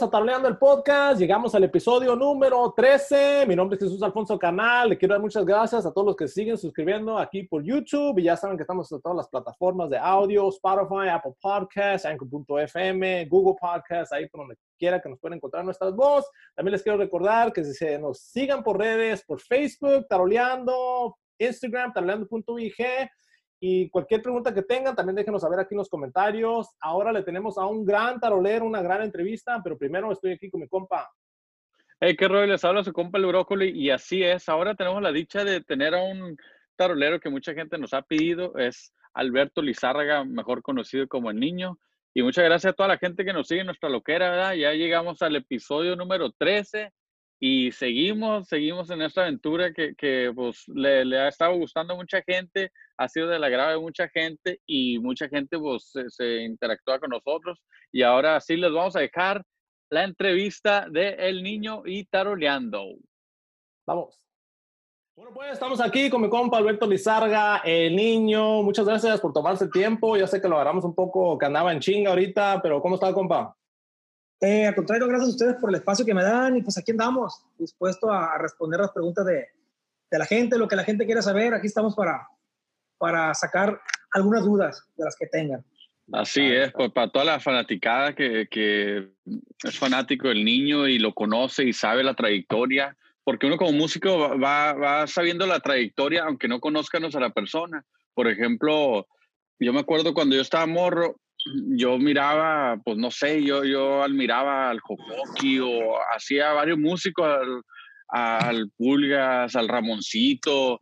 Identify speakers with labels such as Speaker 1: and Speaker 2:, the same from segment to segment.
Speaker 1: bienvenidos a Tableando el Podcast. Llegamos al episodio número 13. Mi nombre es Jesús Alfonso Canal. Le quiero dar muchas gracias a todos los que siguen suscribiendo aquí por YouTube. Y ya saben que estamos en todas las plataformas de audio, Spotify, Apple Podcasts, Anchor.fm, Google Podcasts, ahí por donde quiera que nos puedan encontrar nuestras voces. También les quiero recordar que se nos sigan por redes, por Facebook, Taroleando, Instagram, taroleando.ig y cualquier pregunta que tengan, también déjenos saber aquí en los comentarios. Ahora le tenemos a un gran tarolero, una gran entrevista, pero primero estoy aquí con mi compa.
Speaker 2: Hey, qué rollo, les habla su compa el brócoli y así es. Ahora tenemos la dicha de tener a un tarolero que mucha gente nos ha pedido. Es Alberto Lizárraga, mejor conocido como el niño. Y muchas gracias a toda la gente que nos sigue en nuestra loquera, ¿verdad? Ya llegamos al episodio número 13 y seguimos, seguimos en esta aventura que, que pues, le, le, ha estado gustando a mucha gente, ha sido del agrado de mucha gente y mucha gente pues, se, interactúa con nosotros. Y ahora sí les vamos a dejar la entrevista de El Niño y Taroleando.
Speaker 1: Vamos. Bueno, pues estamos aquí con mi compa Alberto Lizarga, el niño. Muchas gracias por tomarse tiempo. Ya sé que lo agarramos un poco, que andaba en chinga ahorita, pero ¿cómo está, compa?
Speaker 3: Eh, al contrario, gracias a ustedes por el espacio que me dan y pues aquí andamos, dispuesto a, responder las preguntas de, de, la gente, lo que la gente quiera saber. Aquí estamos para, para sacar algunas dudas de las que tengan.
Speaker 2: Así es, pues para toda la fanaticada que, que, es fanático del niño y lo conoce y sabe la trayectoria, porque uno como músico va, va sabiendo la trayectoria aunque no conozcanos a la persona. Por ejemplo, yo me acuerdo cuando yo estaba morro, yo miraba, pues no sé, yo, yo admiraba al Jocoqui o hacía varios músicos, al, al, Pulgas, al Ramoncito,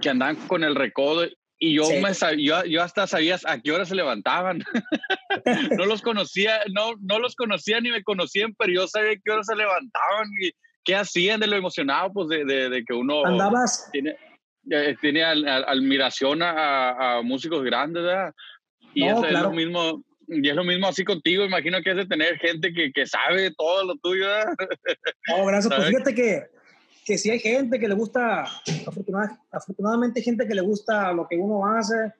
Speaker 2: que andaban con el recodo. Y yo, me yo, yo hasta sabía a qué hora se levantaban. no los conocía, no, no los conocía ni me conocían, pero yo sabía a qué hora se levantaban y qué hacían de lo emocionado, pues de, de, que uno
Speaker 3: ¿Andabas?
Speaker 2: tiene, eh, tiene admiración a, a, músicos grandes, ¿verdad? Y es lo mismo, y es lo mismo así contigo, imagino que es de tener gente que, que sabe todo lo tuyo.
Speaker 3: No, gracias. Pues fíjate que, que sí hay gente que le gusta, afortunadamente hay gente que le gusta lo que uno hace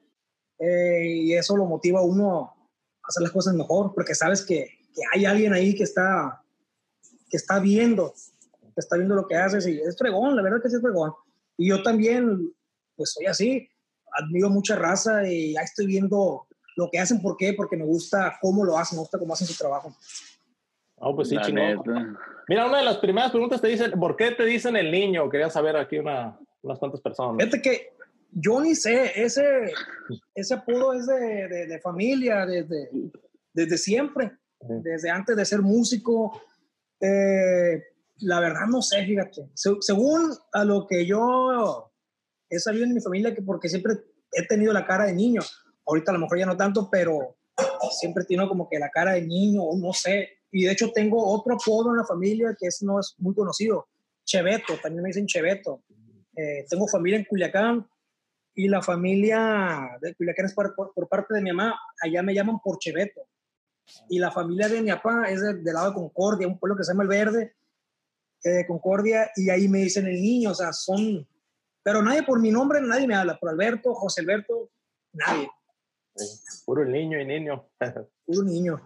Speaker 3: eh, y eso lo motiva a uno a hacer las cosas mejor, porque sabes que, que, hay alguien ahí que está, que está viendo, que está viendo lo que haces y es fregón, la verdad que sí es fregón. Y yo también, pues soy así, admiro mucha raza y ya estoy viendo lo que hacen, ¿por qué? Porque me gusta cómo lo hacen, me gusta cómo hacen su trabajo.
Speaker 1: Oh, pues sí, chingón. Mira, una de las primeras preguntas te dicen, ¿por qué te dicen el niño? Quería saber aquí una, unas cuantas personas.
Speaker 3: Fíjate que yo ni sé, ese, ese apodo es de, de, familia, desde, desde siempre, desde antes de ser músico. Eh, la verdad no sé, fíjate. según a lo que yo he sabido en mi familia, que porque siempre he tenido la cara de niño, Ahorita a lo mejor ya no tanto, pero siempre tiene como que la cara de niño, no sé. Y de hecho tengo otro apodo en la familia que es, no es muy conocido, Cheveto, también me dicen Cheveto. Eh, tengo familia en Culiacán y la familia de Culiacán es por, por, parte de mi mamá, allá me llaman por Cheveto. Y la familia de mi papá es del, lado de Concordia, un pueblo que se llama El Verde, eh, Concordia, y ahí me dicen el niño, o sea, son... Pero nadie por mi nombre, nadie me habla, por Alberto, José Alberto, nadie.
Speaker 1: Puro niño y niño.
Speaker 3: Puro niño.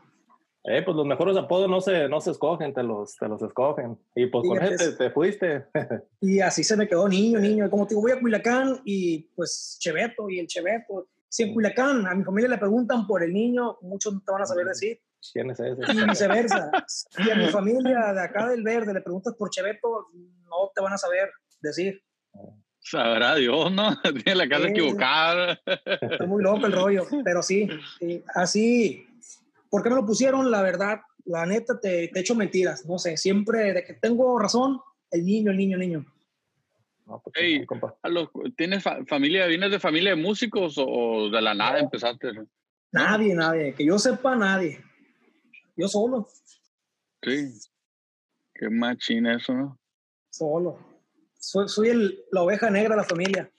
Speaker 1: Eh, pues los mejores apodos no se, no se escogen, te los, te los escogen. Y pues con este te fuiste.
Speaker 3: y así se me quedó niño, niño. Como te digo, voy a Culiacán y pues Cheveto y el Cheveto. Si en Culiacán a mi familia le preguntan por el niño, muchos no te van a saber decir.
Speaker 1: ¿Quién es ese?
Speaker 3: Y viceversa. si a mi familia de acá del Verde le preguntas por Cheveto, no te van a saber decir.
Speaker 2: Sabrá Dios, ¿no? Tiene la casa equivocada.
Speaker 3: Está muy loco el rollo, pero sí, así. ¿Por qué me lo pusieron? La verdad, la neta, te, te echo mentiras. No sé, siempre de que tengo razón, el niño, el niño, el niño.
Speaker 2: No, pues, ¿Tienes familia, vienes de familia de músicos o de la nada empezaste?
Speaker 3: Nadie, nadie. Que yo sepa, nadie. Yo solo.
Speaker 2: Sí. Qué machina eso, ¿no?
Speaker 3: Solo soy, el, la oveja negra de la familia.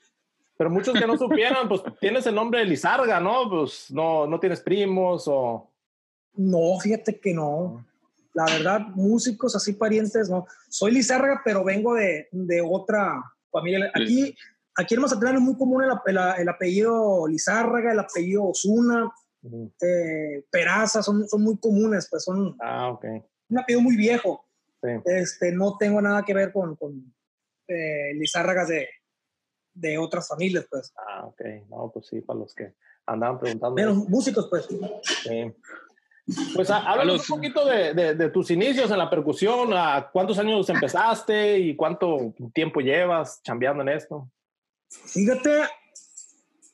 Speaker 1: Pero muchos que no supieran, pues tienes el nombre de Lizarga, ¿no? Pues no, no tienes primos o...
Speaker 3: No, fíjate que no. La verdad, músicos así parientes, no. Soy Lizarga, pero vengo de, de otra familia. Aquí, aquí en Mazatlán es muy común el, el, apellido Lizárraga, el apellido Osuna, eh, Peraza, son, son muy comunes, pues son...
Speaker 1: Ah, ok.
Speaker 3: un apellido muy viejo. Este, no tengo nada que ver con, con eh, Lizárragas de, de otras familias, pues.
Speaker 1: Ah, ok. No, pues sí, para los que andaban preguntando.
Speaker 3: Pero músicos, pues.
Speaker 1: Sí. Pues háblanos un poquito de, de, tus inicios en la percusión, a cuántos años empezaste y cuánto tiempo llevas chambeando en esto.
Speaker 3: Fíjate,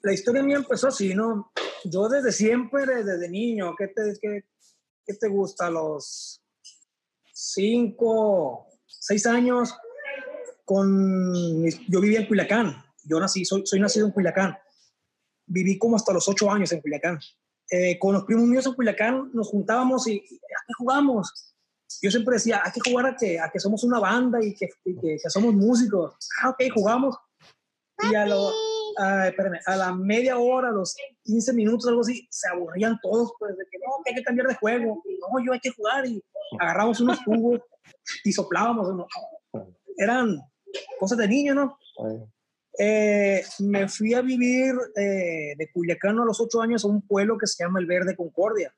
Speaker 3: la historia mía empezó así, ¿no? Yo desde siempre, desde niño, ¿qué te, qué, qué te gusta? Los cinco, seis años, con, yo vivía en Culiacán, yo nací, soy, soy nacido en Culiacán, viví como hasta los ocho años en Culiacán eh, con los primos míos en Culiacán nos juntábamos y, ¿a qué jugamos? Yo siempre decía, hay que jugar a que, a que somos una banda y que, que, somos músicos. Ah, ok, jugamos. Y a, lo, a la media hora, a los 15 minutos, algo así, se aburrían todos, pues, de que no, que hay que cambiar de juego. Y, no, yo hay que jugar. Y agarramos unos tubos y soplábamos. Eran cosas de niño, ¿no? Eh, me fui a vivir eh, de Culiacán a los ocho años a un pueblo que se llama El Verde Concordia.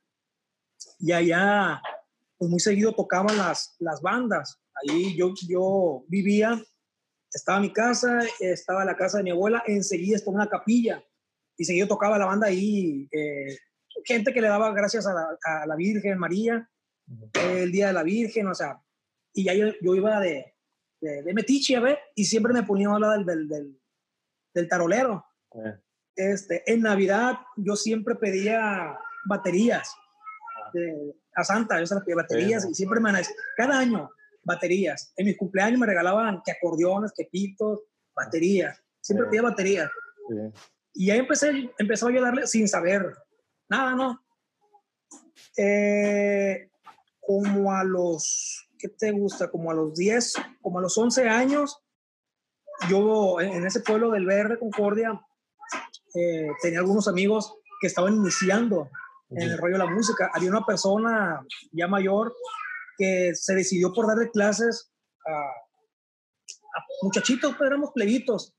Speaker 3: Y allá, pues muy seguido tocaban las, las bandas. Ahí yo, yo vivía, estaba mi casa, estaba la casa de mi abuela, enseguida estaba una capilla. Y seguido tocaba la banda ahí. Eh, gente que le daba gracias a la, Virgen María, el Día de la Virgen, o sea. Y ya yo, yo iba de, de, metiche a ver, y siempre me ponía a hablar del, del del tarolero. Eh. Este, en Navidad yo siempre pedía baterías a Santa, yo se las pedía baterías y siempre me cada año baterías. En mis cumpleaños me regalaban que acordeones, que pitos, baterías. Siempre pedía baterías. Y ahí empecé, empezó yo a darle sin saber nada, ¿no? Eh, como a los, ¿qué te gusta? Como a los 10, como a los 11 años, yo en ese pueblo del Verde, Concordia, eh, tenía algunos amigos que estaban iniciando en el rollo de la música. Había una persona ya mayor que se decidió por darle clases a, muchachitos, pero éramos plebitos.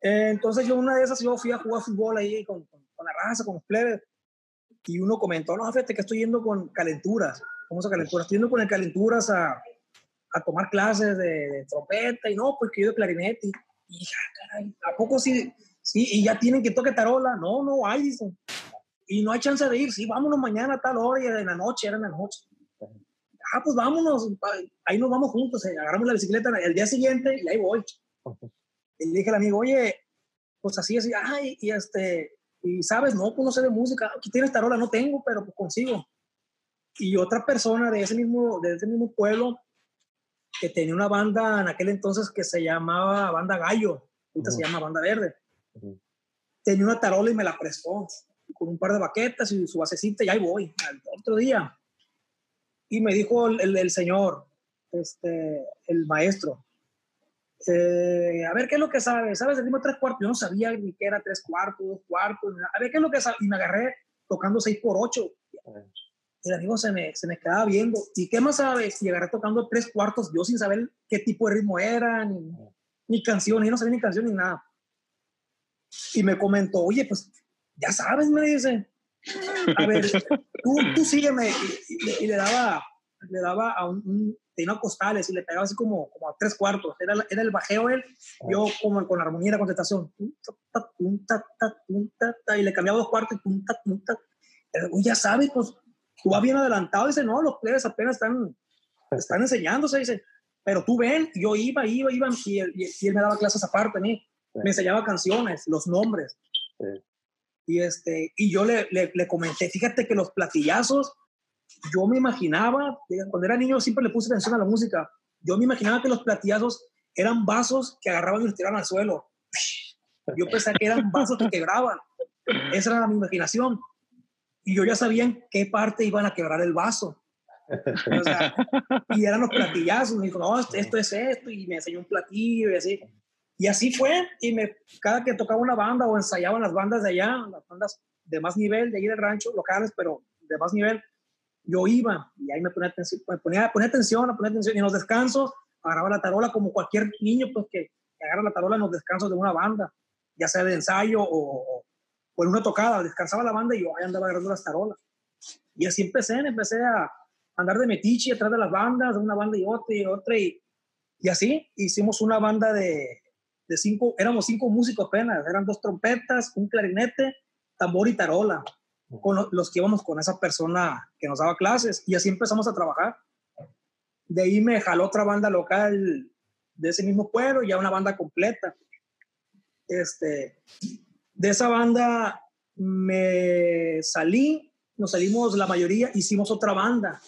Speaker 3: Eh, entonces yo una de esas yo fui a jugar fútbol ahí con, con, la raza, con los plebes, y uno comentó, no, fíjate que estoy yendo con calenturas. ¿Cómo se calenturas? Estoy yendo con el calenturas a, a tomar clases de, trompeta y no, pues que yo de clarinete. Y dije, ah, caray, ¿a poco sí? Sí, y ya tienen que toque tarola. No, no hay, dicen. Y no hay chance de ir. Sí, vámonos mañana a tal hora y en la noche, era en la noche. Ah, pues vámonos, ahí nos vamos juntos, eh, agarramos la bicicleta el día siguiente y ahí voy. Y le dije al amigo, oye, pues así, así, ay, y este, y sabes, no, pues no sé de música, aquí tienes tarola, no tengo, pero pues consigo. Y otra persona de ese mismo, de ese mismo pueblo que tenía una banda en aquel entonces que se llamaba Banda Gallo, ahorita se llama Banda Verde. Tenía una tarola y me la prestó con un par de baquetas y su basecita y ahí voy, al otro día. Y me dijo el, el, señor, este, el maestro, eh, a ver qué es lo que sabes, ¿sabes el ritmo tres cuartos? Yo no sabía ni qué era tres cuartos, dos cuartos, a ver qué es lo que sabes. Y me agarré tocando seis por ocho el amigo se me, se me quedaba viendo. ¿Y qué más sabes? Y agarré tocando tres cuartos, yo sin saber qué tipo de ritmo era, ni, ni canción, y no sabía ni canción ni nada. Y me comentó, oye, pues ya sabes, me dice. A ver, tú, tú sígueme. Y, le daba, le daba a un, tenía costales y le pegaba así como, como a tres cuartos. Era, era el bajeo él, yo como con la armonía y la contestación. Y le cambiaba dos cuartos y ya sabes, pues tú vas bien adelantado, dice, no, los plebes apenas están, están enseñándose, dice, pero tú ven, yo iba, iba, iba, y él, y él me daba clases aparte a mí, me enseñaba canciones, los nombres. Y, este, y yo le, le, le, comenté, fíjate que los platillazos, yo me imaginaba, cuando era niño siempre le puse atención a la música, yo me imaginaba que los platillazos eran vasos que agarraban y los tiraban al suelo. Yo pensé que eran vasos que quebraban. Esa era mi imaginación y yo ya sabía en qué parte iban a quebrar el vaso. y eran los platillazos, me dijo, no, esto es esto, y me enseñó un platillo y así. Y así fue, y me, cada que tocaba una banda o ensayaban las bandas de allá, las bandas de más nivel, de ahí del rancho, locales, pero de más nivel, yo iba y ahí me ponía atención, me ponía, ponía atención, atención, y en los descansos agarraba la tarola como cualquier niño, pues que, agarra la tarola en los descansos de una banda, ya sea de ensayo o, o en una tocada, descansaba la banda y yo ahí andaba agarrando las tarolas. Y así empecé, empecé a, andar de metiche atrás de las bandas, de una banda y otra y otra. Y, y así hicimos una banda de, de cinco, éramos cinco músicos apenas, eran dos trompetas, un clarinete, tambor y tarola, con los que íbamos con esa persona que nos daba clases. Y así empezamos a trabajar. De ahí me jaló otra banda local de ese mismo pueblo, ya una banda completa. Este, de esa banda me salí, nos salimos la mayoría, hicimos otra banda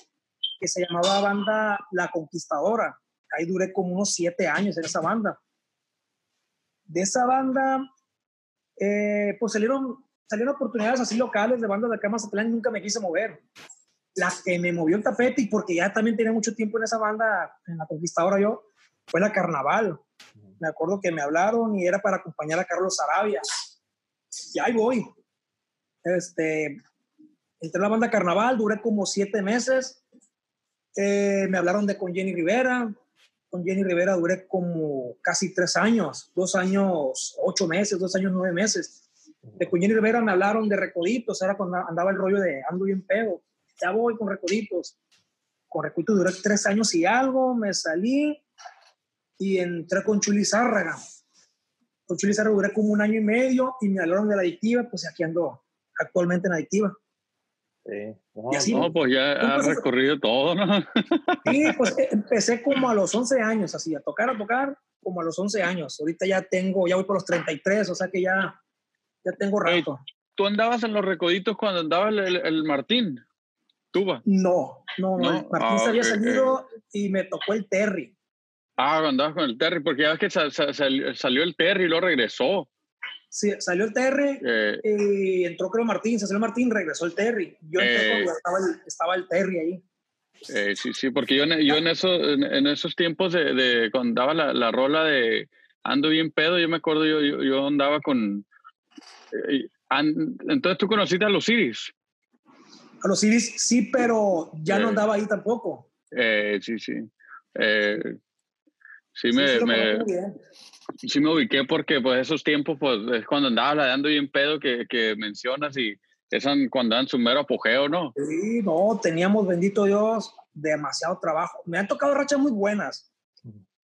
Speaker 3: que se llamaba banda La Conquistadora. Ahí duré como unos siete años en esa banda. De esa banda, eh, pues salieron, salieron oportunidades así locales de bandas de acá Mazatlán y nunca me quise mover. La que me movió el tapete y porque ya también tenía mucho tiempo en esa banda, en La Conquistadora yo, fue la Carnaval. Me acuerdo que me hablaron y era para acompañar a Carlos Arabia. Y ahí voy. Este, entré en la banda Carnaval, duré como siete meses. Eh, me hablaron de con Jenny Rivera. Con Jenny Rivera duré como casi tres años, dos años, ocho meses, dos años, nueve meses. De con Jenny Rivera me hablaron de Recoditos, era cuando andaba el rollo de ando bien pedo. Ya voy con Recoditos. Con Recoditos duré tres años y algo, me salí y entré con Chuli Zárraga. Con Chuli Zárraga duré como un año y medio y me hablaron de la adictiva, pues aquí ando actualmente en adictiva.
Speaker 2: Sí. No, pues ya ha recorrido todo, ¿no?
Speaker 3: Sí, pues eh, empecé como a los 11 años, así, a tocar, a tocar, como a los 11 años. Ahorita ya tengo, ya voy por los 33, o sea que ya, ya tengo rato.
Speaker 2: ¿Tú andabas en los recoditos cuando andaba el, Martín? ¿Tuba?
Speaker 3: No, no, no. El Martín se había ah, salido y me tocó el Terry.
Speaker 2: Ah, andabas con el Terry, porque ya ves que salió el Terry y luego regresó.
Speaker 3: Sí, salió el Terry eh, y entró creo Martín, se salió Martín, regresó el Terry. Yo entré cuando eh. estaba el, estaba el Terry ahí.
Speaker 2: Eh, sí, sí, porque yo, yo en, eso, en, esos tiempos de, de cuando daba la, la, rola de Ando bien pedo, yo me acuerdo, yo, yo, andaba con... entonces tú conociste a los Iris.
Speaker 3: A los Iris sí, pero ya no andaba ahí tampoco.
Speaker 2: sí, sí. Sí, me, me, sí me ubiqué porque pues esos tiempos pues es cuando andaba ladeando bien pedo que, que mencionas y eran cuando dan su mero apogeo, ¿no?
Speaker 3: Sí, no, teníamos, bendito Dios, demasiado trabajo. Me han tocado rachas muy buenas.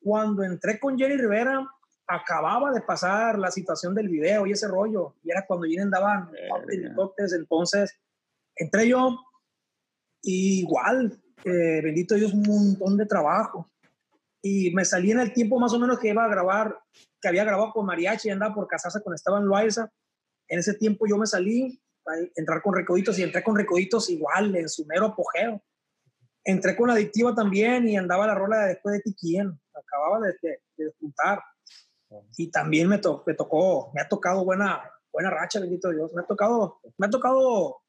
Speaker 3: Cuando entré con Jenny Rivera, acababa de pasar la situación del video y ese rollo, y era cuando Jenny andaba en entonces entré yo, igual, eh, bendito Dios, un montón de trabajo y me salí en el tiempo más o menos que iba a grabar, que había grabado con Mariachi y andaba por casarse con Esteban Loaiza. En ese tiempo yo me salí entrar con Recoditos y entré con Recoditos igual, en su mero apogeo. Entré con Adictiva también y andaba la rola de después de Tiquien, acababa de, de, de Y también me, me tocó, me ha tocado buena, buena racha, bendito Dios. Me ha tocado, me ha tocado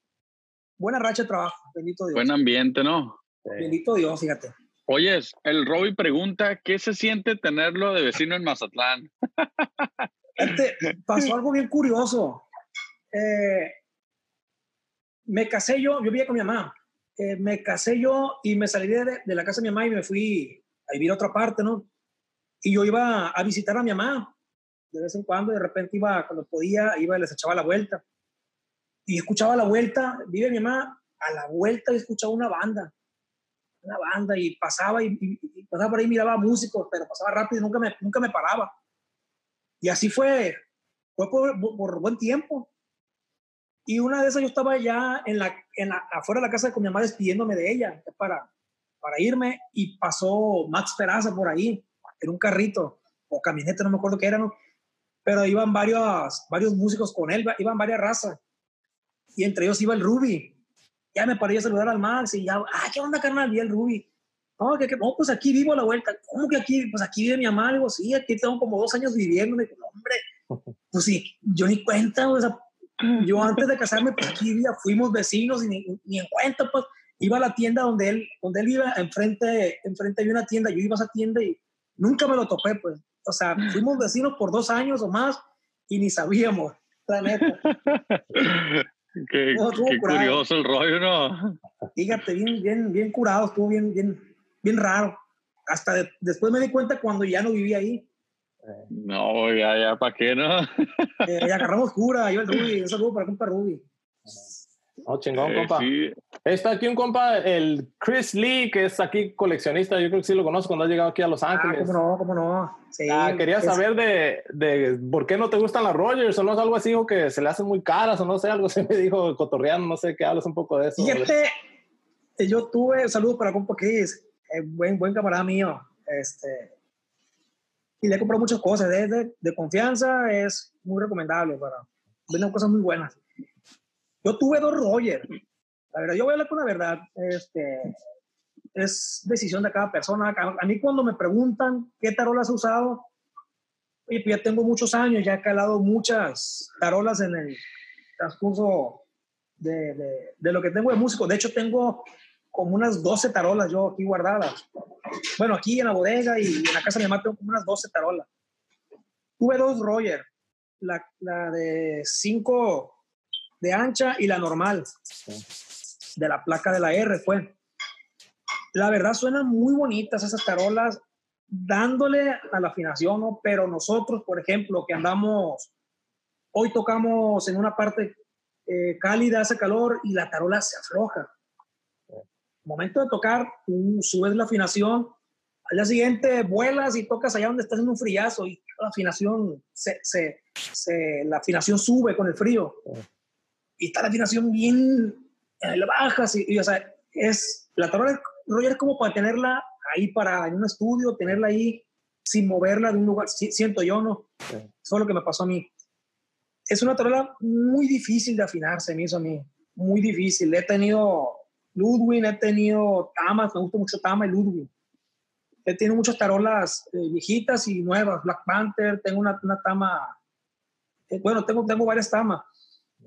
Speaker 3: buena racha de trabajo, bendito Dios.
Speaker 2: Buen ambiente, ¿no?
Speaker 3: Bendito Dios, fíjate.
Speaker 2: Oyes, el Robbie pregunta, ¿qué se siente tenerlo de vecino en Mazatlán?
Speaker 3: pasó algo bien curioso. Eh, me casé yo, yo vivía con mi mamá. Eh, me casé yo y me salí de, la casa de mi mamá y me fui a vivir a otra parte, ¿no? Y yo iba a visitar a mi mamá de vez en cuando, de repente iba, cuando podía, iba y les echaba la vuelta. Y escuchaba la vuelta, vive mi mamá, a la vuelta y escuchaba una banda una banda y pasaba y, pasaba por ahí, miraba músicos, pero pasaba rápido y nunca me, nunca me paraba. Y así fue, fue por, por, buen tiempo. Y una de esas yo estaba ya en la, en la, afuera de la casa con mi mamá despidiéndome de ella para, para irme y pasó Max Peraza por ahí, en un carrito o camioneta, no me acuerdo qué era, ¿no? pero iban varios, varios músicos con él, iban varias razas. Y entre ellos iba el Ruby, ya me paré a saludar al Max y ya, ah, ¿qué onda, carnal? Y el Ruby. No, que, no, pues aquí vivo a la vuelta. ¿Cómo que aquí? Pues aquí vive mi mamá. Digo, sí, aquí tengo como dos años viviendo. Me digo, hombre, pues sí, yo ni cuenta, o sea, yo antes de casarme, pues aquí vivía, fuimos vecinos y ni, ni, en cuenta, pues iba a la tienda donde él, donde él iba, enfrente, enfrente había una tienda, yo iba a esa tienda y nunca me lo topé, pues. O sea, fuimos vecinos por dos años o más y ni sabíamos, la neta.
Speaker 2: Qué, curioso el rollo, ¿no?
Speaker 3: Fíjate, bien, bien, bien curado, estuvo bien, bien, bien raro. Hasta después me di cuenta cuando ya no vivía ahí.
Speaker 2: No, ya, ya, ¿para qué no?
Speaker 3: eh, agarramos cura, yo el Ruby, un saludo para compa Ruby.
Speaker 1: Oh, chingón, compa. Está aquí un compa, el Chris Lee, que es aquí coleccionista. Yo creo que sí lo conozco cuando ha llegado aquí a Los Ángeles.
Speaker 3: Ah, cómo no, cómo no.
Speaker 1: ah, quería saber de, de, por qué no te gustan las Rogers o no es algo así, o que se le hacen muy caras o no sé, algo se me dijo cotorreando, no sé, que hablas un poco de eso.
Speaker 3: Fíjate, yo tuve, saludos para compa Chris, buen, buen camarada mío. Este, y le he comprado muchas cosas. De, de, confianza es muy recomendable para venden cosas muy buenas. Yo tuve dos Roger. La verdad, yo voy a hablar con la verdad. Este, es decisión de cada persona. A mí cuando me preguntan qué tarolas has usado, pues ya tengo muchos años, ya he calado muchas tarolas en el transcurso de, de, de, lo que tengo de músico. De hecho, tengo como unas 12 tarolas yo aquí guardadas. Bueno, aquí en la bodega y en la casa de mi mamá tengo como unas 12 tarolas. Tuve dos Roger, la, la de 5 de ancha y la normal, de la placa de la R fue. La verdad suenan muy bonitas esas tarolas, dándole a la afinación, ¿no? pero nosotros, por ejemplo, que andamos, hoy tocamos en una parte eh, cálida, hace calor y la tarola se afloja momento de tocar, tú subes la afinación, al día siguiente vuelas y tocas allá donde estás en un friazo y la afinación, se, se, se, la afinación sube con el frío. Y está la afinación bien eh, baja, y, o sea, es, la tarola Roger es como para tenerla ahí para en un estudio, tenerla ahí sin moverla de un lugar, siento yo, ¿no? Eso es lo que me pasó a mí. Es una tarola muy difícil de afinarse, me hizo a mí, muy difícil. He tenido Ludwig, he tenido tamas, me gusta mucho Tama y Ludwig. He tenido muchas tarolas eh, viejitas y nuevas, Black Panther, tengo una, una tama, eh, bueno, tengo, tengo varias tamas.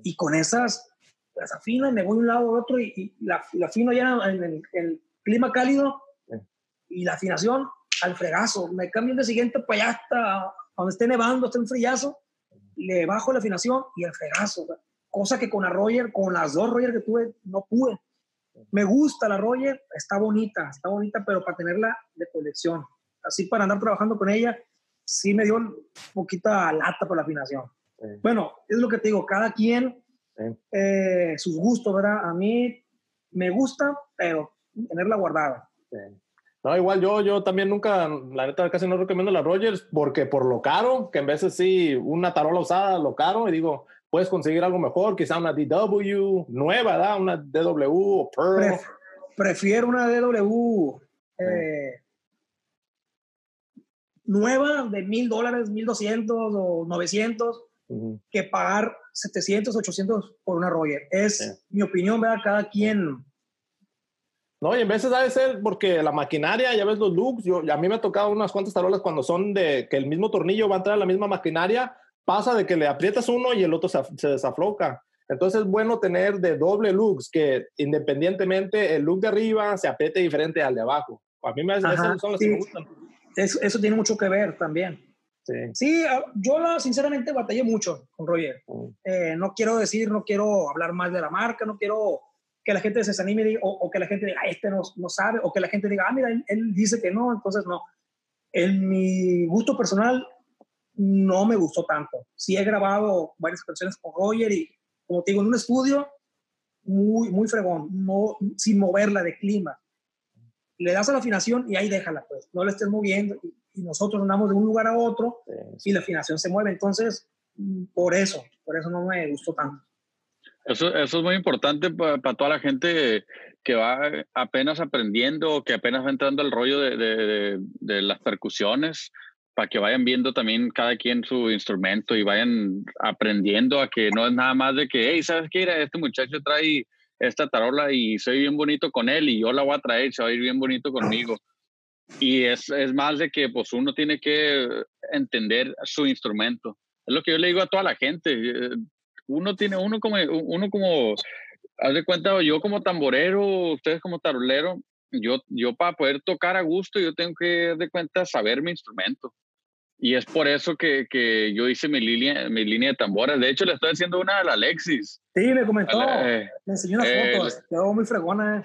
Speaker 3: Y con esas las afino y me voy de un lado a otro y, la, la, afino ya en el, clima cálido y la afinación al fregazo. Me cambio de siguiente para allá hasta donde esté nevando, esté en frillazo, le bajo la afinación y el fregazo. Cosa que con la Roger, con las dos Roger que tuve, no pude. Me gusta la Roger, está bonita, está bonita, pero para tenerla de colección. Así para andar trabajando con ella, sí me dio un poquito lata por la afinación. Bueno, es lo que te digo, cada quien, eh, sus gustos, ¿verdad? A mí me gusta, pero tenerla guardada.
Speaker 1: No, igual yo, yo también nunca, la neta casi no recomiendo la Rogers porque por lo caro, que en veces sí, una tarola usada, lo caro, y digo, puedes conseguir algo mejor, quizá una DW nueva, ¿verdad? Una DW o Pearl.
Speaker 3: prefiero una DW eh, nueva de mil dólares, mil doscientos o novecientos que pagar 700, 800 por una Roger. Es mi opinión, ¿verdad? Cada quien.
Speaker 1: No, y en veces debe ser porque la maquinaria, ya ves los looks, yo, a mí me ha tocado unas cuantas tarolas cuando son de que el mismo tornillo va a entrar a la misma maquinaria pasa de que le aprietas uno y el otro se, se desafloca. Entonces es bueno tener de doble looks, que independientemente el look de arriba se apriete diferente al de abajo. A mí me,
Speaker 3: Ajá, son las que me gustan. Eso, eso, tiene mucho que ver también. Sí, sí ah, yo la, sinceramente batallé mucho con Roger. Mm. Eh, no quiero decir, no quiero hablar mal de la marca, no quiero que la gente se desanime o, o que la gente diga, este no, no, sabe, o que la gente diga, ah, mira, él, él dice que no, entonces no. En mi gusto personal, no me gustó tanto. Sí he grabado varias canciones con Roger y, como te digo, en un estudio muy, muy fregón, no, sin moverla de clima. Le das a la afinación y ahí déjala, pues, no la estés moviendo y, nosotros andamos de un lugar a otro y la afinación se mueve. Entonces, por eso, por eso no me gustó tanto.
Speaker 2: Eso, eso es muy importante para toda la gente que va apenas aprendiendo, que apenas va entrando al rollo de, de, de las percusiones para que vayan viendo también cada quien su instrumento y vayan aprendiendo a que no es nada más de que, hey, ¿sabes qué? Este muchacho trae esta tarola y soy bien bonito con él y yo la voy a traer, se va a ir bien bonito conmigo. Y es, es más de que pues uno tiene que entender su instrumento. Es lo que yo le digo a toda la gente. Eh, uno tiene, uno como, uno como, haz de cuenta, yo como tamborero, ustedes como tarolero, yo, yo para poder tocar a gusto, yo tengo que, de cuenta, saber mi instrumento. Y es por eso que, que, yo hice mi línea, mi línea de tambores. De hecho, le estoy haciendo una a la Alexis.
Speaker 3: Sí, me comentó. Eh, me enseñó una eh, foto. Quedó muy fregona.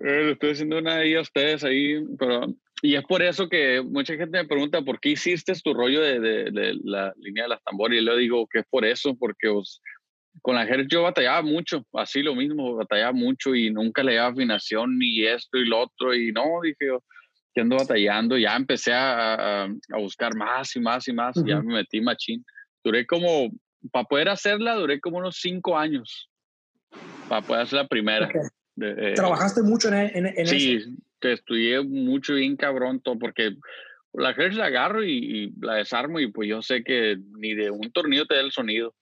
Speaker 2: Eh, le estoy haciendo una ahí a ustedes ahí. Pero, y es por eso que mucha gente me pregunta, ¿por qué hiciste tu rollo de, de, de la línea de las tambores? Y le digo que es por eso, porque os, con la Hertz yo batallaba mucho, así lo mismo, batallaba mucho y nunca le daba afinación ni esto y lo otro. Y no, dije yo, que ando batallando. Ya empecé a, a, buscar más y más y más. y ya me metí machín. Duré como, para poder hacerla, duré como unos cinco años. Para poder hacer la primera.
Speaker 3: Eh, ¿Trabajaste mucho en, en, en
Speaker 2: sí, eso? Sí, estudié mucho bien cabrón, todo, porque la Hertz la agarro y, la desarmo y pues yo sé que ni de un tornillo te da el sonido.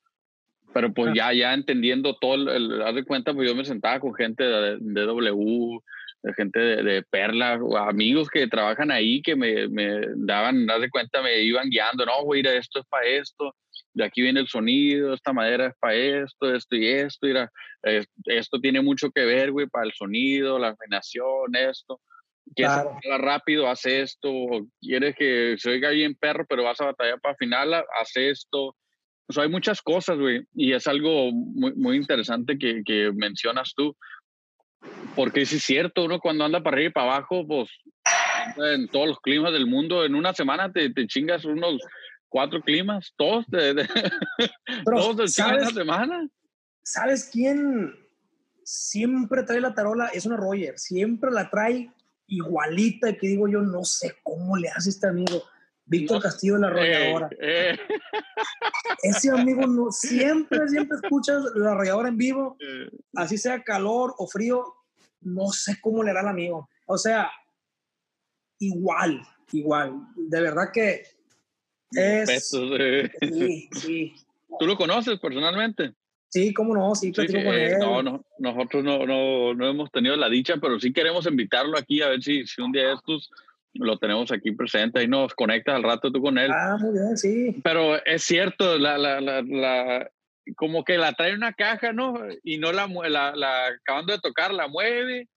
Speaker 2: Pero pues ah. ya, ya entendiendo todo, el, haz de cuenta, pues yo me sentaba con gente de, de W, de gente de, de, Perla, amigos que trabajan ahí que me, me daban, haz de cuenta, me iban guiando, no, güey, esto es para esto, de aquí viene el sonido, esta madera es para esto, esto y esto, mira, esto tiene mucho que ver, güey, para el sonido, la afinación, esto. Quieres claro. rápido, haz esto. Quieres que se oiga bien perro, pero vas a batallar para afinarla, haz esto. O sea, hay muchas cosas, güey, y es algo muy, muy interesante que, que mencionas tú. Porque sí es cierto, uno cuando anda para arriba y para abajo, pues en todos los climas del mundo, en una semana te, te chingas unos cuatro climas, todos de, de todos de ¿sabes, semana.
Speaker 3: ¿Sabes quién siempre trae la tarola? Es una Roger, siempre la trae igualita, que digo yo, no sé cómo le hace este amigo. Víctor Castillo de la arrolladora. Eh, eh. Ese amigo no, siempre, siempre escuchas la arrolladora en vivo, eh. así sea calor o frío, no sé cómo le hará al amigo. O sea, igual, igual. De verdad que es...
Speaker 2: sí, sí. ¿Tú lo conoces personalmente?
Speaker 3: Sí, cómo no, sí, platico con él.
Speaker 2: No, no, nosotros no, no, no hemos tenido la dicha, pero sí queremos invitarlo aquí a ver si, si un día de estos lo tenemos aquí presente y nos conectas al rato tú con él.
Speaker 3: Ah, muy bien, sí.
Speaker 2: Pero es cierto, la, la, la, la como que la trae una caja, ¿no? Y no la, la, la acabando de tocar, la mueve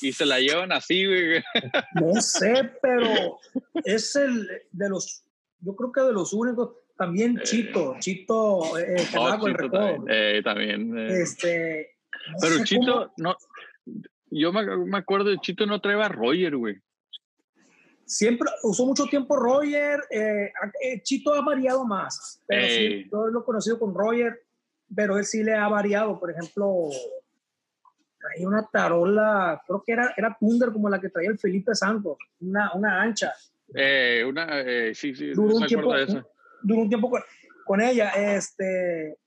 Speaker 2: y se la llevan así, güey.
Speaker 3: No sé, pero es el de los, yo creo que de los únicos, también eh, Chito, Chito, eh, eh oh, el
Speaker 2: también, eh, también.
Speaker 3: Este,
Speaker 2: pero Chito, no, yo me, me, acuerdo de Chito no trae a Roger, güey
Speaker 3: siempre usó mucho tiempo Roger. Eh, eh, Chito ha variado más, pero sí, yo lo he conocido con Roger, pero él sí le ha variado. Por ejemplo, traía una tarola, creo que era, era Thunder como la que traía el Felipe Santos, una, una ancha.
Speaker 2: Eh, una, sí, sí,
Speaker 3: duró un, tiempo, duró un tiempo con, ella, este,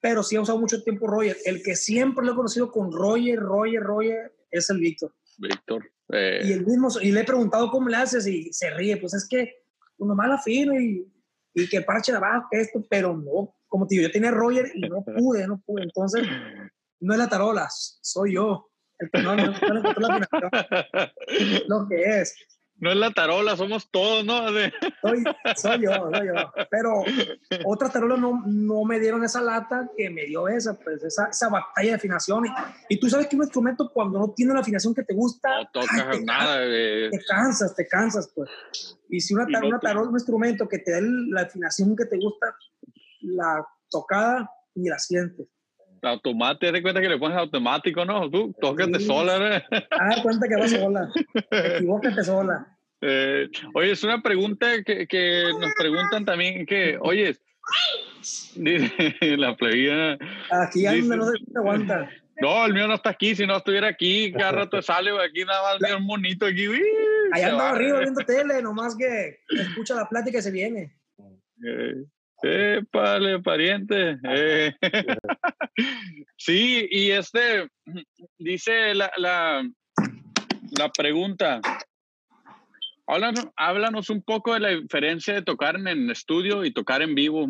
Speaker 3: pero sí ha usado mucho tiempo Roger. El que siempre lo he conocido con Roger, Roger, Roger, es el Víctor.
Speaker 2: Víctor.
Speaker 3: Eh. Y, el mismo, y le he preguntado cómo le haces y se ríe, pues es que uno más la fino y, y que parche de abajo, que esto, pero no, como te digo, yo tenía Roger y no pude, no pude. Entonces, no es la tarola, soy yo. El que no, no, no, no lo que es
Speaker 2: no es la tarola, somos todos, ¿no?
Speaker 3: Soy, soy, yo, soy yo. Pero otras tarolas no, no, me dieron esa lata que me dio esa, pues esa, esa batalla de afinación. Y, tú sabes que un instrumento cuando no tiene la afinación que te gusta,
Speaker 2: no tocas te, nada.
Speaker 3: Te cansas, te cansas, pues. Y si una, una tarola un instrumento que te da la afinación que te gusta, la tocada y la sientes.
Speaker 2: Automático, te cuenta que le pones automático, ¿no? Tú tócate sola, ¿eh?
Speaker 3: Ah, cuenta que vas sola. Equivócate sola.
Speaker 2: Eh, oye, es una pregunta que, que, nos preguntan también que, oye, la plebilla.
Speaker 3: Aquí anda, no se aguanta.
Speaker 2: No, el mío no está aquí, si no estuviera aquí, cada rato sale, aquí nada más bien bonito aquí. Uy,
Speaker 3: Allá anda arriba viendo tele, nomás que escucha la plática y se viene.
Speaker 2: Eh, Épale, pariente. Eh. sí, y este, dice la, la, la pregunta. Háblanos, háblanos, un poco de la diferencia de tocar en estudio y tocar en vivo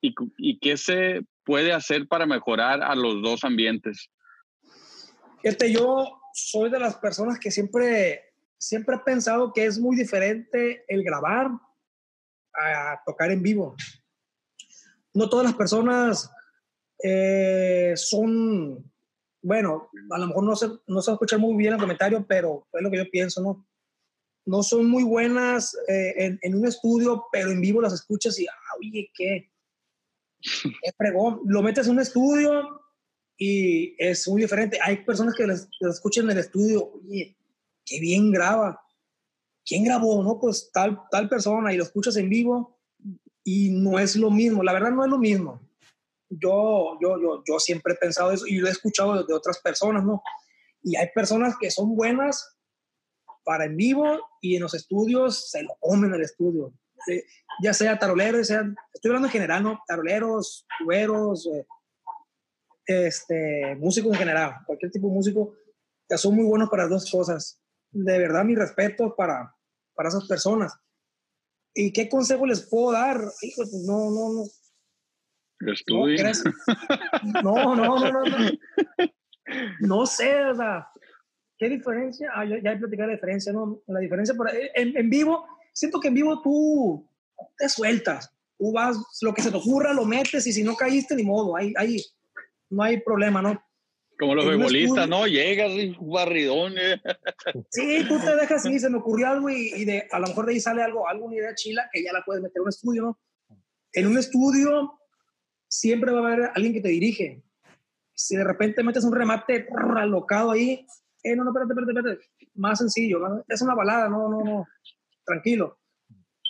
Speaker 2: y, y qué se puede hacer para mejorar a los dos ambientes.
Speaker 3: Este, yo soy de las personas que siempre, siempre he pensado que es muy diferente el grabar a tocar en vivo no todas las personas eh, son, bueno, a lo mejor no se, no se va a escuchar muy bien el comentario, pero es lo que yo pienso, ¿no? No son muy buenas eh, en, un estudio, pero en vivo las escuchas y, ah, oye, ¿qué? ¿Qué fregón? Lo metes en un estudio y es muy diferente. Hay personas que las, escuchan en el estudio, oye, qué bien graba. ¿Quién grabó? No, pues tal, tal persona y lo escuchas en vivo y no es lo mismo, la verdad no es lo mismo. yo, yo, yo, yo siempre he pensado eso y lo he escuchado de otras personas, ¿no? Y hay personas que son buenas para en vivo y en los estudios se lo comen el estudio. Eh, ya sea taroleros, sea, estoy hablando en general, ¿no? Taroleros, tuberos, eh, este, músico en general, cualquier tipo de músico, ya son muy buenos para dos cosas. De verdad, mi respeto para, para esas personas. ¿Y qué consejo les puedo dar? Hijo, pues no, no, no. No, no, no, no, no. No sé, o sea, ¿qué diferencia? Ah, ya, he platicado la diferencia, ¿no? La diferencia, por, en, en vivo, siento que en vivo tú te sueltas. Tú vas, lo que se te ocurra, lo metes y si no caíste, ni modo. Ahí, ahí, no hay problema, ¿no?
Speaker 2: Como los futbolistas, ¿no? Llegas y barridón. Eh.
Speaker 3: Sí, tú te dejas y se me ocurrió algo y, de, a lo mejor de ahí sale algo, alguna idea chila que ya la puedes meter en un estudio, ¿no? En un estudio siempre va a haber alguien que te dirige. Si de repente metes un remate alocado ahí, eh, no, no, espérate, espérate, espérate, más sencillo, es una balada, no, no, no, tranquilo.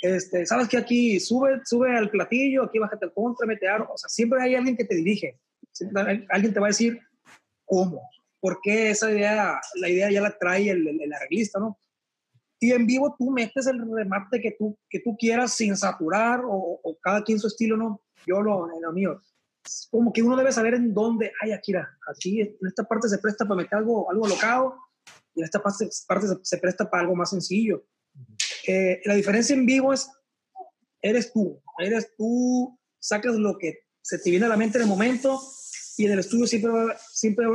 Speaker 3: Este, sabes que aquí sube, sube al platillo, aquí bájate al contra, mete aro, o sea, siempre hay alguien que te dirige alguien te va a decir cómo, por qué esa idea, la idea ya la trae el, el, arreglista, ¿no? Y en vivo tú metes el remate que tú, que tú quieras sin saturar o, o cada quien su estilo, ¿no? Yo lo, lo mío. Como que uno debe saber en dónde, ay, aquí, aquí en esta parte se presta para meter algo, algo locado y en esta parte, parte se, presta para algo más sencillo. Eh, la diferencia en vivo es, eres tú, eres tú, sacas lo que se te viene a la mente en el momento y en el estudio siempre, siempre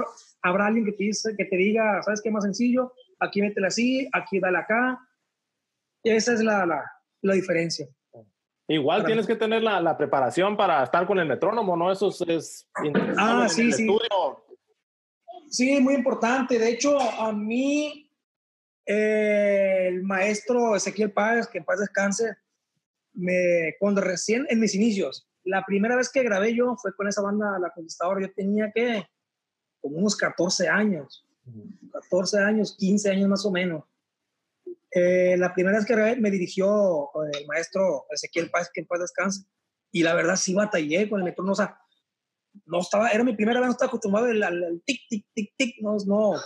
Speaker 3: habrá alguien que te, dice, que te diga, ¿sabes qué? Más sencillo, aquí métela así, aquí dale acá. Esa es la, la, la diferencia.
Speaker 1: Igual tienes que tener la, la, preparación para estar con el metrónomo, ¿no? Eso es...
Speaker 3: ah, sí, sí. Sí, muy importante. De hecho, a mí, eh, el maestro Ezequiel Páez, que en paz descanse, me, cuando recién, en mis inicios, la primera vez que grabé yo fue con esa banda La Conquistadora. Yo tenía que como unos 14 años, 14 años, 15 años más o menos. Eh, la primera vez que grabé me dirigió eh, el maestro Ezequiel Paz, que en paz descanse. Y la verdad sí batallé con el metrónomo. O sea, no estaba, era mi primera vez, no estaba acostumbrado al, tic, tic, tic, tic, no, no.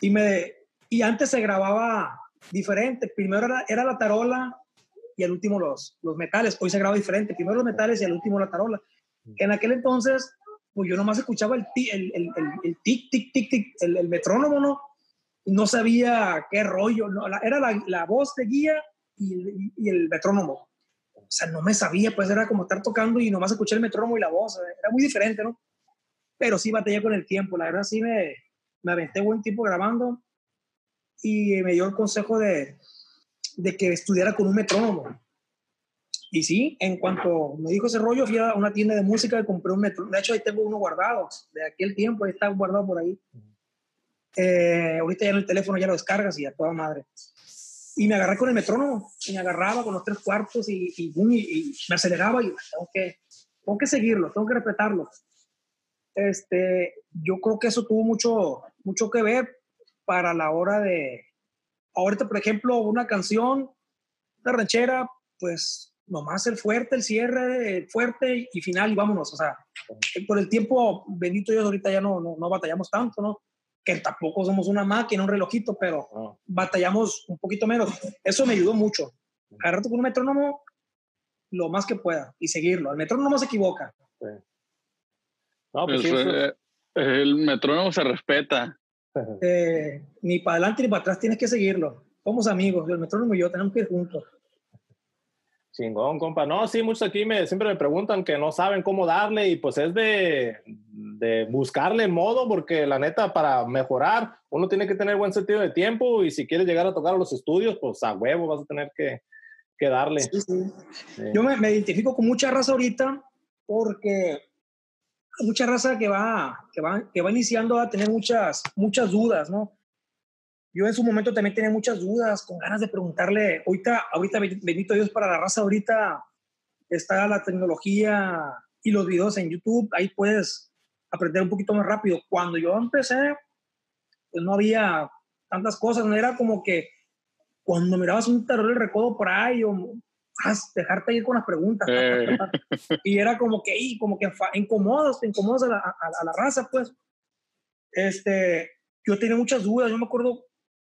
Speaker 3: Y, me, y antes se grababa diferente. Primero era, era la tarola y al último los, los metales. Hoy se graba diferente, primero los metales y al último la tarola. En aquel entonces, pues yo nomás escuchaba el, el, el, el, tic, tic, tic, tic, el, metrónomo, ¿no? No sabía qué rollo, ¿no? era la, la, voz de guía y, y, el metrónomo. O sea, no me sabía, pues era como estar tocando y nomás escuché el metrónomo y la voz. Era muy diferente, ¿no? Pero sí batallé con el tiempo, la verdad sí me, me aventé buen tiempo grabando y me dio el consejo de, de que estudiara con un metrónomo. Y sí, en cuanto me dijo ese rollo, fui a una tienda de música y compré un metrónomo. De hecho, ahí tengo uno guardado, de aquel tiempo, ahí está guardado por ahí. Eh, ahorita ya en el teléfono ya lo descargas y a toda madre. Y me agarré con el metrónomo, y me agarraba con los tres cuartos y, y, y, me aceleraba y tengo que, tengo que seguirlo, tengo que respetarlo. Este, yo creo que eso tuvo mucho, mucho que ver para la hora de, ahorita, por ejemplo, una canción, una ranchera, pues nomás el fuerte, el cierre, el fuerte y final y vámonos. O sea, por el tiempo, bendito Dios, ahorita ya no, no, batallamos tanto, ¿no? Que tampoco somos una máquina, un relojito, pero ah. batallamos un poquito menos. Eso me ayudó mucho. Agarrarte con un metrónomo lo más que pueda y seguirlo. El metrónomo no se equivoca.
Speaker 2: No, pues eh, el metrónomo se respeta.
Speaker 3: Eh, ni para adelante ni para atrás tienes que seguirlo. Somos amigos, el metrónomo y yo tenemos que ir juntos.
Speaker 1: Chingón, compa. No, sí, muchos aquí me, siempre me preguntan que no saben cómo darle y pues es de, de buscarle modo porque la neta para mejorar uno tiene que tener buen sentido de tiempo y si quieres llegar a tocar a los estudios, pues a huevo vas a tener que, que darle.
Speaker 3: Yo me, me, identifico con mucha raza ahorita porque mucha raza que va, que va, que va iniciando a tener muchas, muchas dudas, ¿no? Yo en su momento también tenía muchas dudas, con ganas de preguntarle, ahorita, ahorita, bendito Dios para la raza, ahorita está la tecnología y los videos en YouTube, ahí puedes aprender un poquito más rápido. Cuando yo empecé, pues no había tantas cosas, no era como que cuando mirabas un terror de recodo por ahí o haz, dejarte ir con las preguntas. Eh. Y era como que, y como que incomodos, incomodos a la, a, la raza, pues. Este, yo tenía muchas dudas, yo me acuerdo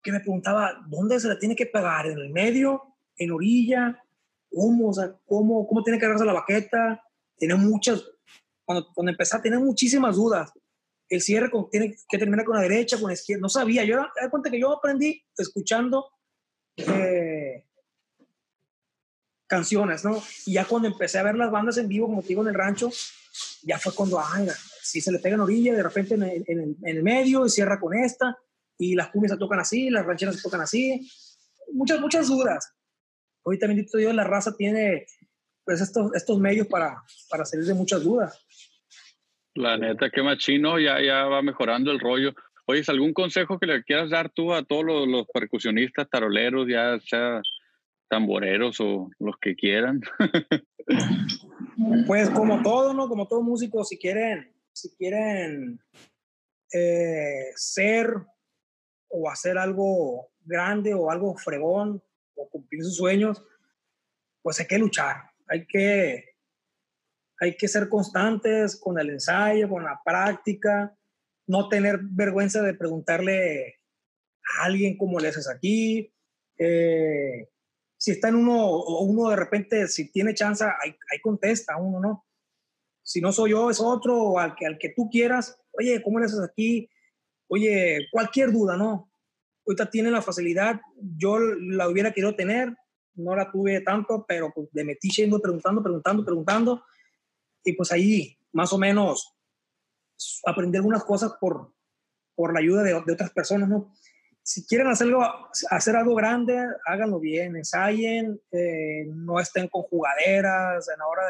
Speaker 3: que me preguntaba, ¿dónde se la tiene que pegar? ¿En el medio? ¿En orilla? ¿Cómo? O sea, ¿cómo, cómo tiene que agarrarse la baqueta? Tenía muchas, cuando, cuando empecé, tenía muchísimas dudas. El cierre tiene que terminar con la derecha, con la izquierda, no sabía. Yo, me cuenta que yo aprendí escuchando eh, canciones, ¿no? Y ya cuando empecé a ver las bandas en vivo, como te digo, en el rancho, ya fue cuando, ay, si se le pega en orilla, de repente en el, en medio y cierra con esta, y las cumbias se tocan así, las rancheras se tocan así. Muchas, muchas dudas. Hoy también yo, la raza tiene pues estos, estos medios para, para salir de muchas dudas.
Speaker 2: La neta, qué machino, ya, ya va mejorando el rollo. Oye, ¿algún consejo que le quieras dar tú a todos los, los percusionistas, taroleros, ya sea tamboreros o los que quieran?
Speaker 3: pues como todo, ¿no? Como todo músico, si quieren, si quieren eh, ser o hacer algo grande o algo fregón o cumplir sus sueños, pues hay que luchar, hay que, hay que ser constantes con el ensayo, con la práctica, no tener vergüenza de preguntarle a alguien cómo le haces aquí, eh, si está en uno, o uno de repente, si tiene chance, ahí, contesta uno, ¿no? Si no soy yo, es otro, o al que, al que tú quieras, oye, ¿cómo le aquí? Oye, cualquier duda, ¿no? Ahorita tiene la facilidad, yo la hubiera querido tener, no la tuve tanto, pero pues le metí yendo preguntando, preguntando, preguntando, y pues ahí más o menos aprender algunas cosas por, por la ayuda de, de otras personas, ¿no? Si quieren hacerlo, hacer algo grande, háganlo bien, ensayen, eh, no estén con jugaderas en la hora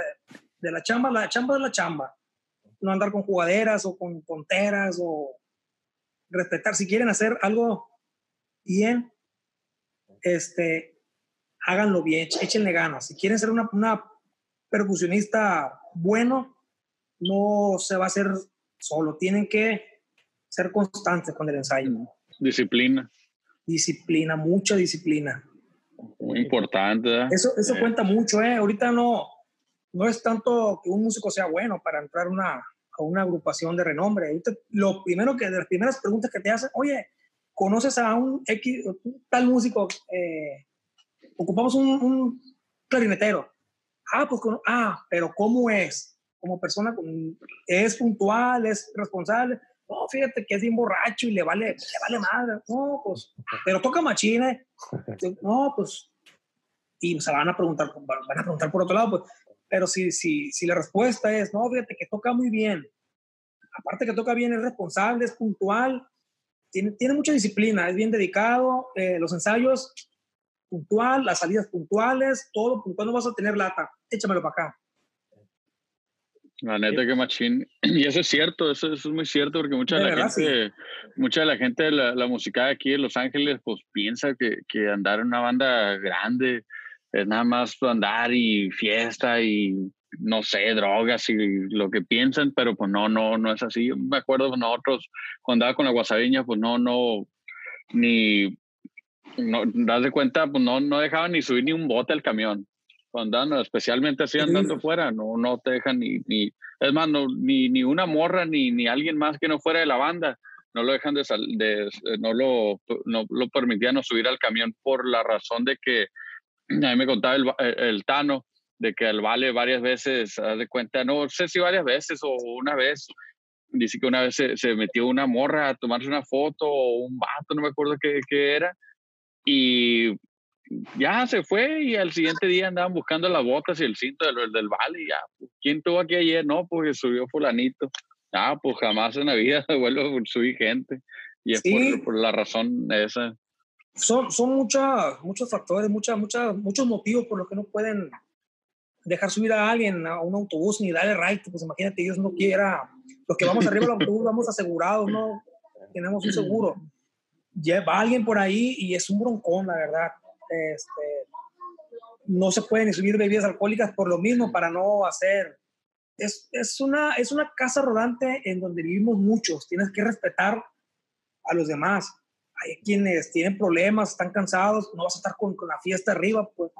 Speaker 3: de, la chamba, la chamba es la chamba. No andar con jugaderas o con tonteras o respetar. Si quieren hacer algo bien, este, háganlo bien, échenle ganas. Si quieren ser una, una percusionista bueno, no se va a hacer solo. Tienen que ser constantes con el ensayo.
Speaker 2: Disciplina.
Speaker 3: Disciplina, mucha disciplina.
Speaker 2: Muy importante.
Speaker 3: Eso, eso cuenta mucho, ¿eh? Ahorita no, no es tanto que un músico sea bueno para entrar una, a una agrupación de renombre. Ahorita, lo primero que, de las primeras preguntas que te hacen, oye, ¿conoces a un X, tal músico? Eh, ocupamos un, un, clarinetero. Ah, pues, ah, pero ¿cómo es? Como persona, ¿es puntual? ¿Es responsable? No, fíjate que es bien borracho y le vale, le vale madre. No, pues, pero toca machine. ¿eh? No, pues, y se van a preguntar, van a preguntar por otro lado, pues, pero si, si, si la respuesta es, no, fíjate que toca muy bien. Aparte que toca bien, es responsable, es puntual, tiene, tiene mucha disciplina, es bien dedicado, eh, los ensayos puntual, las salidas puntuales, todo puntual, no vas a tener lata, échamelo para acá.
Speaker 2: La neta que machín. Y eso es cierto, eso, eso, es muy cierto, porque mucha de la gente, mucha de la gente de la, música de aquí de Los Ángeles, pues piensa que, que, andar en una banda grande es nada más andar y fiesta y no sé, drogas y lo que piensan, pero pues no, no, no es así. Yo me acuerdo con nosotros, cuando andaba con la guasaviña, pues no, no, ni, no, das de cuenta, pues no, no dejaban ni subir ni un bote al camión andando, especialmente así andando fuera, no, no te dejan ni, ni es más, no, ni, ni una morra ni, ni alguien más que no fuera de la banda, no lo dejan de, de no lo, no lo permitían subir al camión por la razón de que, a mí me contaba el, el, Tano, de que al Vale varias veces, haz de cuenta, no sé si varias veces o una vez, dice que una vez se, se, metió una morra a tomarse una foto o un vato, no me acuerdo qué, qué era, y ya se fue y al siguiente día andaban buscando las botas y el cinto del, del vale y ya, pues, ¿quién tuvo aquí ayer? No, pues subió fulanito. Ah, pues jamás en la vida vuelvo a subir gente. Y es por, la razón esa.
Speaker 3: Son, son muchas, muchos factores, muchas, muchas, muchos motivos por los que no pueden dejar subir a alguien a un autobús ni darle right. Pues imagínate, Dios no quiera. Los que vamos arriba del autobús vamos asegurados, ¿no? Tenemos un seguro. Lleva alguien por ahí y es un broncón, la verdad este, no se pueden subir bebidas alcohólicas por lo mismo, para no hacer... Es, es, una, es una casa rodante en donde vivimos muchos, tienes que respetar a los demás. Hay quienes tienen problemas, están cansados, no vas a estar con, con la fiesta arriba, pues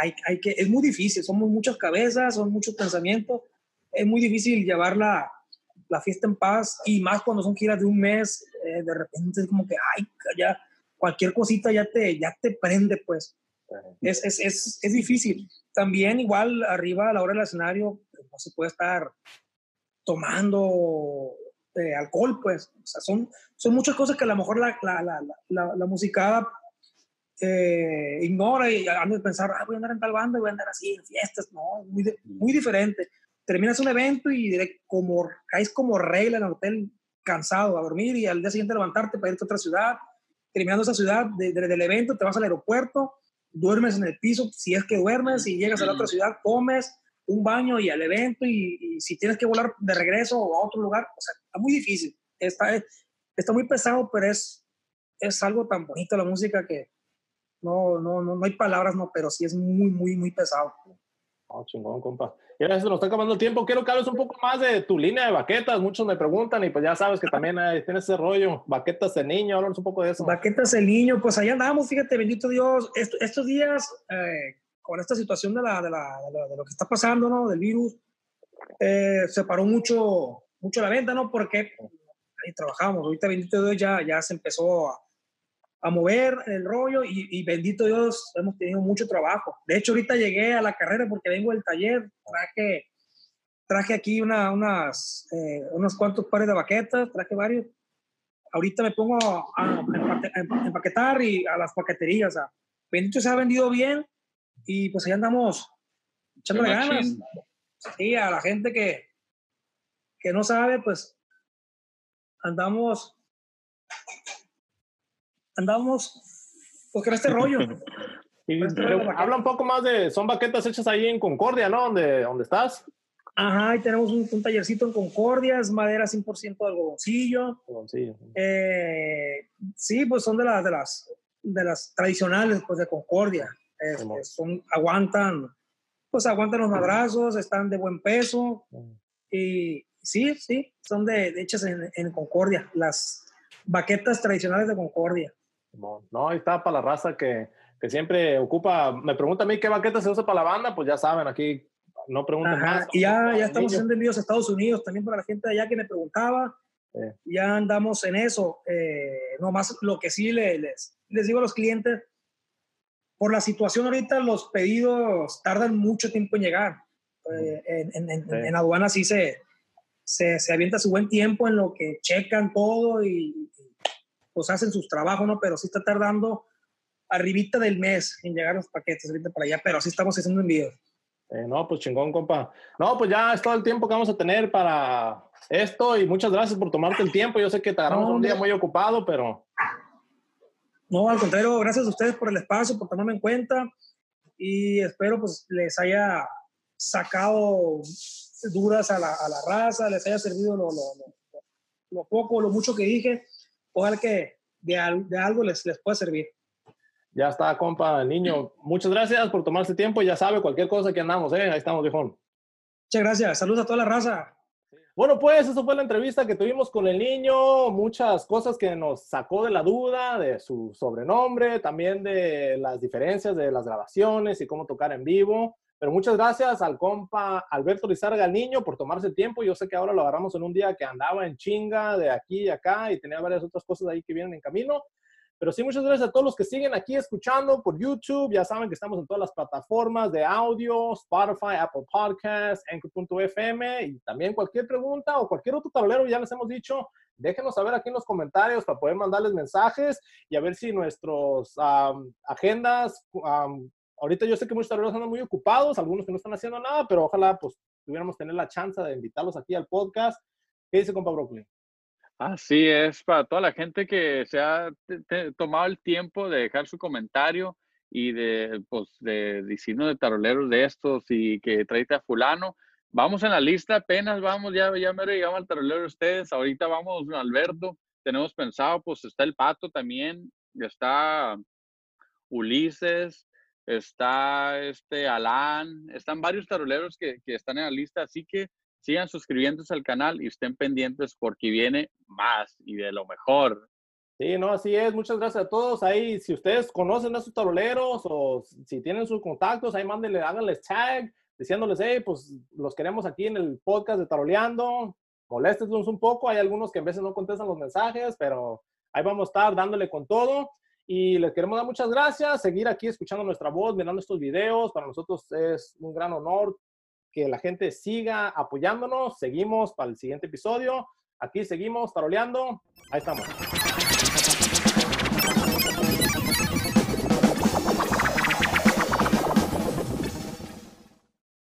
Speaker 3: hay, hay, que, es muy difícil, somos muchas cabezas, son muchos pensamientos, es muy difícil llevar la, la fiesta en paz y más cuando son giras de un mes, eh, de repente es como que, ay, ya, cualquier cosita ya te, ya te prende, pues. Es, es, es, es difícil. También igual arriba a la hora del escenario pues, no se puede estar tomando eh, alcohol, pues. O sea, son, son muchas cosas que a lo mejor la, la, la, la, la música eh, ignora y antes de pensar, ah, voy a andar en tal banda y voy a andar así en fiestas. No, muy, muy diferente. Terminas un evento y como, caes como regla en el hotel cansado a dormir y al día siguiente levantarte para irte a otra ciudad. Terminando esa ciudad desde el evento, te vas al aeropuerto, duermes en el piso, si es que duermes, y llegas a la otra ciudad, comes, un baño y al evento, y, si tienes que volar de regreso o a otro lugar, o sea, está muy difícil. Está, está muy pesado, pero es, es algo tan bonito la música que no, no, no, no hay palabras, no, pero sí es muy, muy, muy pesado.
Speaker 1: Oh, chingón, compa. Y ahora se nos está acabando el tiempo. Quiero que hables un poco más de tu línea de baquetas. Muchos me preguntan y pues ya sabes que también tienes ese rollo. Baquetas de niño, háblanos un poco de eso.
Speaker 3: Baquetas de niño, pues allá andamos, fíjate, bendito Dios. estos días, eh, con esta situación de, la, de, la, de, lo que está pasando, ¿no? Del virus, eh, se paró mucho, mucho la venta, ¿no? Porque ahí trabajamos. Ahorita, bendito Dios, ya, ya se empezó a, a mover el rollo y, y, bendito Dios, hemos tenido mucho trabajo. De hecho, ahorita llegué a la carrera porque vengo del taller, traje, traje aquí una, unas, eh, unos cuantos pares de baquetas, traje varios. Ahorita me pongo a, empaquetar y a las paqueterías. O bendito se ha vendido bien y pues ahí andamos echándole ganas. Sí, a la gente que, que no sabe, pues andamos andamos pues con este rollo.
Speaker 1: y este habla un poco más de, son baquetas hechas ahí en Concordia, ¿no? ¿Dónde, dónde estás?
Speaker 3: Ajá, y tenemos un, tallercito en Concordia, es madera 100% de algodoncillo. algodoncillo. Eh, sí, pues son de las, de las, de las tradicionales, pues de Concordia. son, aguantan, pues aguantan los madrazos, están de buen peso. Y sí, sí, son de, hechas en, en Concordia, las baquetas tradicionales de Concordia.
Speaker 1: No, ahí está para la raza que, que, siempre ocupa. Me pregunta a mí qué baqueta se usa para la banda, pues ya saben, aquí no pregunten más.
Speaker 3: Y ya, ya estamos haciendo envíos a Estados Unidos también para la gente de allá que me preguntaba. Ya andamos en eso. Eh, más lo que sí les, les digo a los clientes, por la situación ahorita, los pedidos tardan mucho tiempo en llegar. Eh, en, en, en, aduana sí se, se, se, avienta su buen tiempo en lo que checan todo y, pues hacen sus trabajos, ¿no? Pero sí está tardando arribita del mes en llegar los paquetes ahorita para allá, pero sí estamos haciendo envíos.
Speaker 1: Eh, no, pues chingón, compa. No, pues ya es todo el tiempo que vamos a tener para esto y muchas gracias por tomarte el tiempo. Yo sé que te agarramos un día muy ocupado, pero...
Speaker 3: No, al contrario, gracias a ustedes por el espacio, por tomarme en cuenta y espero pues les haya sacado dudas a la, a la raza, les haya servido lo, lo, lo, poco, lo mucho que dije ojalá que de, de algo les, les pueda servir.
Speaker 1: Ya está, compa, niño. Muchas gracias por tomarse tiempo. Ya sabe, cualquier cosa que andamos, ¿eh? Ahí estamos, viejón.
Speaker 3: Muchas gracias. Saludos a toda la raza.
Speaker 1: Bueno, pues eso fue la entrevista que tuvimos con el niño, muchas cosas que nos sacó de la duda, de su sobrenombre, también de las diferencias de las grabaciones y cómo tocar en vivo. Pero muchas gracias al compa Alberto Lizarga, el niño, por tomarse el tiempo. Yo sé que ahora lo agarramos en un día que andaba en chinga de aquí y acá y tenía varias otras cosas ahí que vienen en camino. Pero sí, muchas gracias a todos los que siguen aquí escuchando por YouTube. Ya saben que estamos en todas las plataformas de audio, Spotify, Apple Podcasts, Anchor.fm y también cualquier pregunta o cualquier otro tablero, ya les hemos dicho, déjenos saber aquí en los comentarios para poder mandarles mensajes y a ver si nuestros agendas ahorita yo sé que muchos tableros andan muy ocupados, algunos que no están haciendo nada, pero ojalá pues tuviéramos tener la chance de invitarlos aquí al podcast. ¿Qué dice compa Brooklyn?
Speaker 2: Así es, para toda la gente que se ha tomado el tiempo de dejar su comentario y de, pues, de decirnos de taroleros de estos y que traite a fulano. Vamos en la lista, apenas vamos, ya, ya me llegamos al tarolero de ustedes. Ahorita vamos Alberto, tenemos pensado, pues está el Pato también, está Ulises, está este Alan, están varios taroleros que, que, están en la lista, así que sigan suscribiéndose al canal y estén pendientes porque viene más y de lo mejor.
Speaker 1: Sí, no, así es. Muchas gracias a todos. Ahí, si ustedes conocen a esos taroleros o si tienen sus contactos, ahí mándenle, háganles tag diciéndoles, hey, pues los queremos aquí en el podcast de Taroleando. Moléstenlos un poco. Hay algunos que a veces no contestan los mensajes, pero ahí vamos a estar dándole con todo. Y les queremos dar muchas gracias. Seguir aquí escuchando nuestra voz, mirando estos videos. Para nosotros es un gran honor que la gente siga apoyándonos. Seguimos para el siguiente episodio. Aquí seguimos taroleando. Ahí estamos.